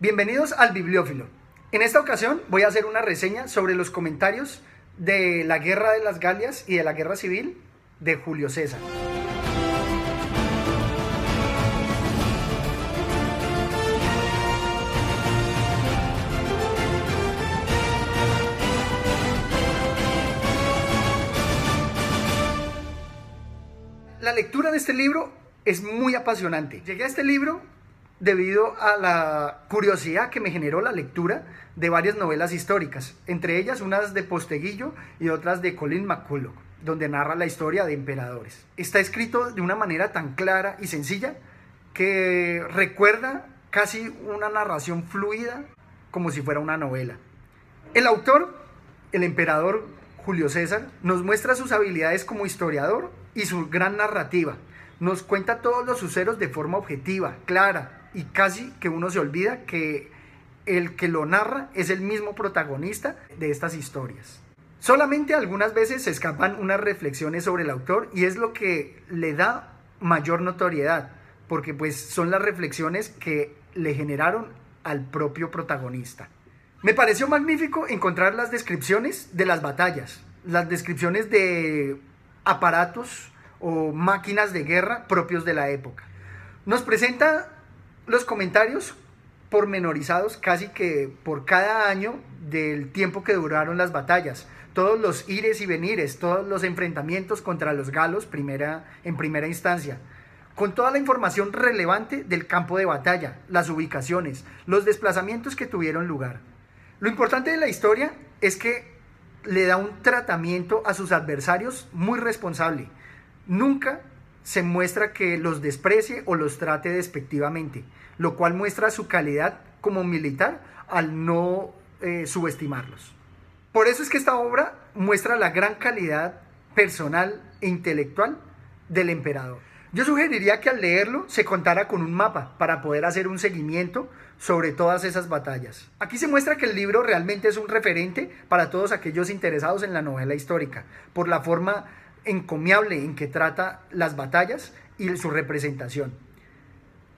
Bienvenidos al Bibliófilo. En esta ocasión voy a hacer una reseña sobre los comentarios de la Guerra de las Galias y de la Guerra Civil de Julio César. La lectura de este libro es muy apasionante. Llegué a este libro debido a la curiosidad que me generó la lectura de varias novelas históricas, entre ellas unas de Posteguillo y otras de Colin McCulloch, donde narra la historia de emperadores. Está escrito de una manera tan clara y sencilla que recuerda casi una narración fluida como si fuera una novela. El autor, el emperador Julio César, nos muestra sus habilidades como historiador y su gran narrativa. Nos cuenta todos los sucesos de forma objetiva, clara, y casi que uno se olvida que el que lo narra es el mismo protagonista de estas historias. Solamente algunas veces se escapan unas reflexiones sobre el autor y es lo que le da mayor notoriedad, porque pues son las reflexiones que le generaron al propio protagonista. Me pareció magnífico encontrar las descripciones de las batallas, las descripciones de aparatos o máquinas de guerra propios de la época. Nos presenta los comentarios pormenorizados casi que por cada año del tiempo que duraron las batallas, todos los ires y venires, todos los enfrentamientos contra los galos primera, en primera instancia, con toda la información relevante del campo de batalla, las ubicaciones, los desplazamientos que tuvieron lugar. Lo importante de la historia es que le da un tratamiento a sus adversarios muy responsable. Nunca se muestra que los desprecie o los trate despectivamente, lo cual muestra su calidad como militar al no eh, subestimarlos. Por eso es que esta obra muestra la gran calidad personal e intelectual del emperador. Yo sugeriría que al leerlo se contara con un mapa para poder hacer un seguimiento sobre todas esas batallas. Aquí se muestra que el libro realmente es un referente para todos aquellos interesados en la novela histórica, por la forma encomiable en que trata las batallas y su representación.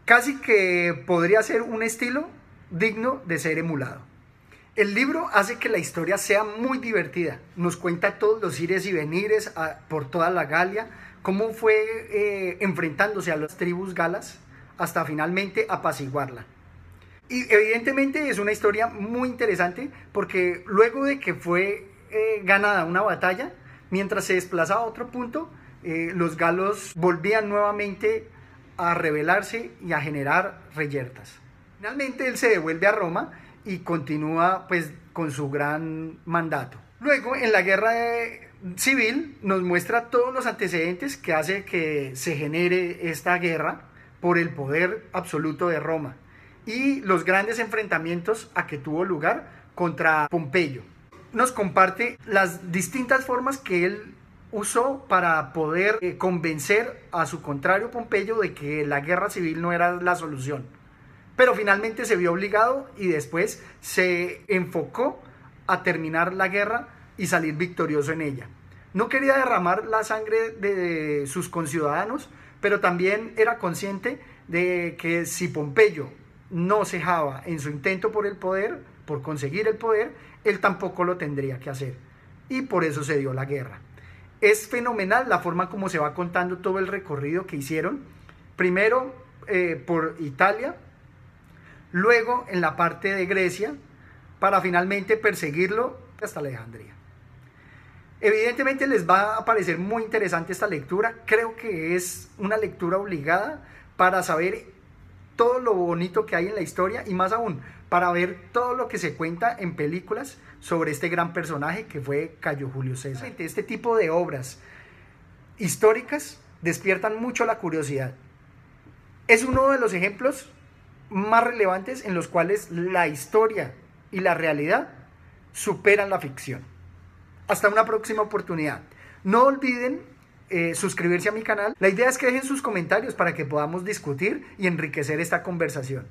Casi que podría ser un estilo digno de ser emulado. El libro hace que la historia sea muy divertida. Nos cuenta todos los ires y venires por toda la Galia, cómo fue eh, enfrentándose a las tribus galas hasta finalmente apaciguarla. Y evidentemente es una historia muy interesante porque luego de que fue eh, ganada una batalla, Mientras se desplazaba a otro punto, eh, los galos volvían nuevamente a rebelarse y a generar reyertas. Finalmente él se devuelve a Roma y continúa pues con su gran mandato. Luego en la guerra civil nos muestra todos los antecedentes que hace que se genere esta guerra por el poder absoluto de Roma y los grandes enfrentamientos a que tuvo lugar contra Pompeyo nos comparte las distintas formas que él usó para poder eh, convencer a su contrario Pompeyo de que la guerra civil no era la solución. Pero finalmente se vio obligado y después se enfocó a terminar la guerra y salir victorioso en ella. No quería derramar la sangre de sus conciudadanos, pero también era consciente de que si Pompeyo no cejaba en su intento por el poder, por conseguir el poder, él tampoco lo tendría que hacer. Y por eso se dio la guerra. Es fenomenal la forma como se va contando todo el recorrido que hicieron. Primero eh, por Italia, luego en la parte de Grecia, para finalmente perseguirlo hasta Alejandría. Evidentemente les va a parecer muy interesante esta lectura. Creo que es una lectura obligada para saber todo lo bonito que hay en la historia y más aún para ver todo lo que se cuenta en películas sobre este gran personaje que fue Cayo Julio César. Este tipo de obras históricas despiertan mucho la curiosidad. Es uno de los ejemplos más relevantes en los cuales la historia y la realidad superan la ficción. Hasta una próxima oportunidad. No olviden eh, suscribirse a mi canal. La idea es que dejen sus comentarios para que podamos discutir y enriquecer esta conversación.